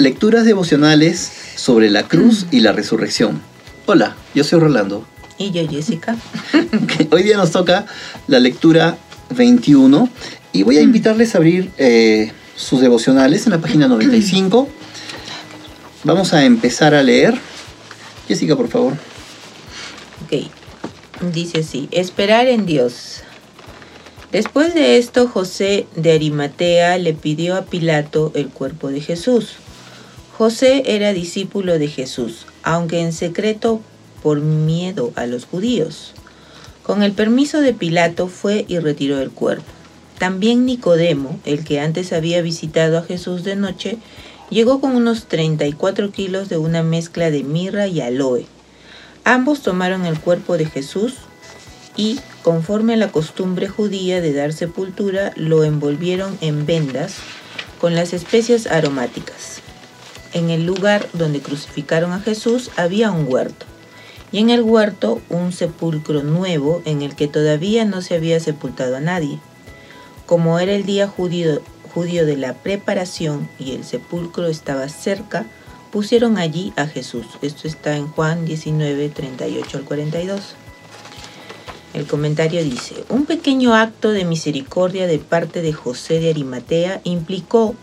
Lecturas devocionales sobre la cruz y la resurrección. Hola, yo soy Rolando. Y yo, Jessica. Hoy día nos toca la lectura 21 y voy a invitarles a abrir eh, sus devocionales en la página 95. Vamos a empezar a leer. Jessica, por favor. Ok. Dice así, esperar en Dios. Después de esto, José de Arimatea le pidió a Pilato el cuerpo de Jesús. José era discípulo de Jesús, aunque en secreto por miedo a los judíos. Con el permiso de Pilato fue y retiró el cuerpo. También Nicodemo, el que antes había visitado a Jesús de noche, llegó con unos 34 kilos de una mezcla de mirra y aloe. Ambos tomaron el cuerpo de Jesús y, conforme a la costumbre judía de dar sepultura, lo envolvieron en vendas con las especias aromáticas. En el lugar donde crucificaron a Jesús había un huerto, y en el huerto un sepulcro nuevo en el que todavía no se había sepultado a nadie. Como era el día judío, de la preparación y el sepulcro estaba cerca, pusieron allí a Jesús. Esto está en Juan 19, 38 al 42. El comentario dice, un pequeño acto de misericordia de parte de José de Arimatea implicó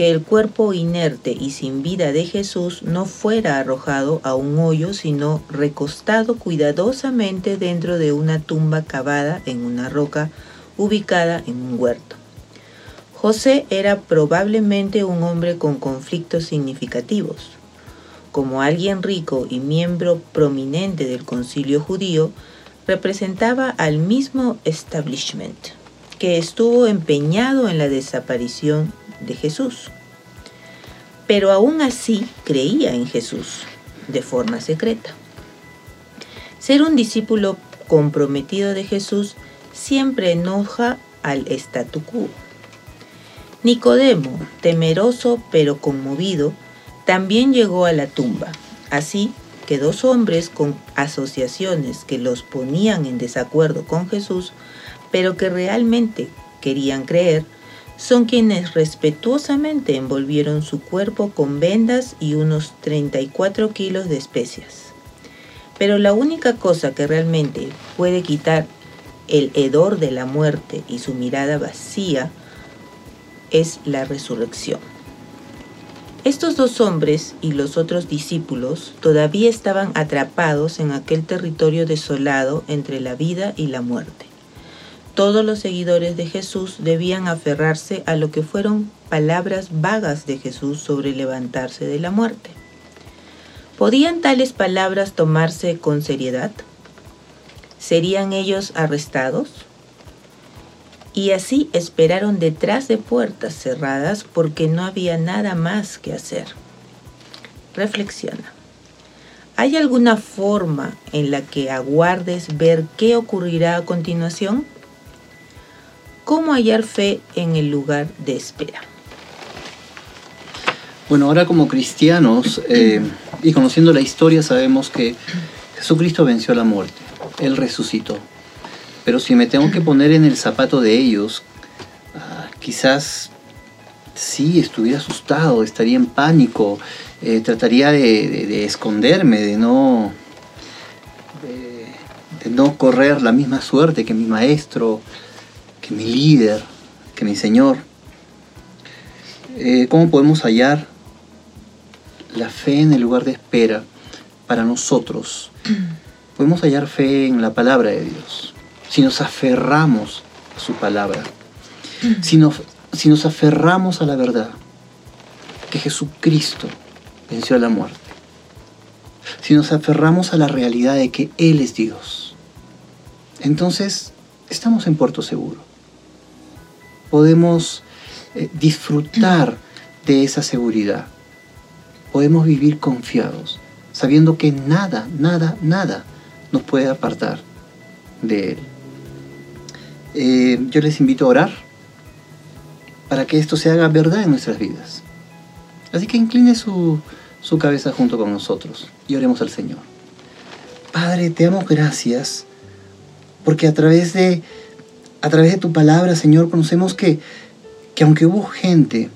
que el cuerpo inerte y sin vida de Jesús no fuera arrojado a un hoyo, sino recostado cuidadosamente dentro de una tumba cavada en una roca ubicada en un huerto. José era probablemente un hombre con conflictos significativos. Como alguien rico y miembro prominente del concilio judío, representaba al mismo establishment que estuvo empeñado en la desaparición de Jesús. Pero aún así creía en Jesús de forma secreta. Ser un discípulo comprometido de Jesús siempre enoja al statu quo. Nicodemo, temeroso pero conmovido, también llegó a la tumba. Así que dos hombres con asociaciones que los ponían en desacuerdo con Jesús, pero que realmente querían creer, son quienes respetuosamente envolvieron su cuerpo con vendas y unos 34 kilos de especias. Pero la única cosa que realmente puede quitar el hedor de la muerte y su mirada vacía es la resurrección. Estos dos hombres y los otros discípulos todavía estaban atrapados en aquel territorio desolado entre la vida y la muerte. Todos los seguidores de Jesús debían aferrarse a lo que fueron palabras vagas de Jesús sobre levantarse de la muerte. ¿Podían tales palabras tomarse con seriedad? ¿Serían ellos arrestados? y así esperaron detrás de puertas cerradas porque no había nada más que hacer. Reflexiona. ¿Hay alguna forma en la que aguardes ver qué ocurrirá a continuación? ¿Cómo hallar fe en el lugar de espera? Bueno, ahora como cristianos eh, y conociendo la historia sabemos que Jesucristo venció la muerte, Él resucitó. Pero si me tengo que poner en el zapato de ellos, ah, quizás sí estuviera asustado, estaría en pánico, eh, trataría de, esconderme, de no, de, no correr la misma suerte que mi maestro, que mi líder, que mi Señor. Eh, ¿Cómo podemos hallar la fe en el lugar de espera para nosotros? Podemos hallar fe en la palabra de Dios si nos aferramos a su palabra, si nos, si nos aferramos a la verdad, que Jesucristo venció a la muerte, si nos aferramos a la realidad de que Él es Dios, entonces estamos en puerto seguro. Podemos eh, disfrutar de esa seguridad. Podemos vivir confiados, sabiendo que nada, nada, nada nos puede apartar de Él. Eh, yo les invito a orar para que esto se haga verdad en nuestras vidas. Así que incline su, su cabeza junto con nosotros y oremos al Señor. Padre, te damos gracias porque a través de, a través de tu palabra, Señor, conocemos que, que aunque hubo gente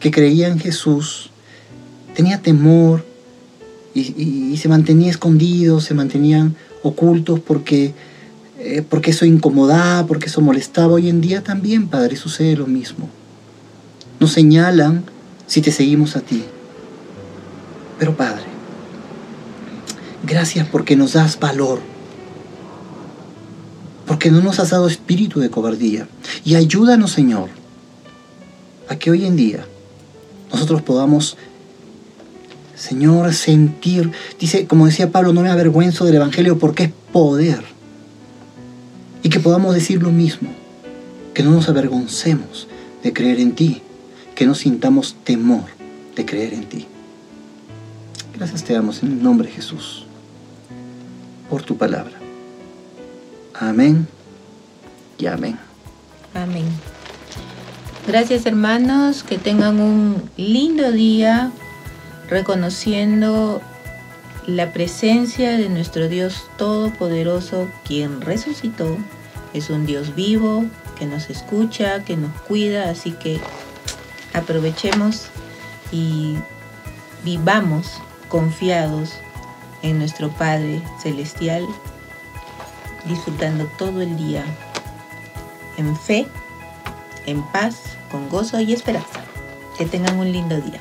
que creía en Jesús tenía temor y, se mantenía escondido, se mantenían ocultos porque, eh, porque eso incomodaba, porque eso molestaba. Hoy en día también, Padre, sucede lo mismo. Nos señalan si te seguimos a ti. Pero Padre, gracias porque nos das valor, porque no nos has dado espíritu de cobardía. Y ayúdanos, Señor, a que hoy en día nosotros podamos Señor, sentir, dice, como decía Pablo, no me avergüenzo del Evangelio porque es poder. Y que podamos decir lo mismo, que no nos avergoncemos de creer en ti, que no sintamos temor de creer en ti. Gracias te damos en el nombre de Jesús, por tu palabra. Amén y amén. Amén. Gracias hermanos, que tengan un lindo día reconociendo la presencia de nuestro Dios Todopoderoso, quien resucitó, es un Dios vivo, que nos escucha, que nos cuida, así que aprovechemos y vivamos confiados en nuestro Padre Celestial, disfrutando todo el día en fe, en paz, con gozo y esperanza. Que tengan un lindo día.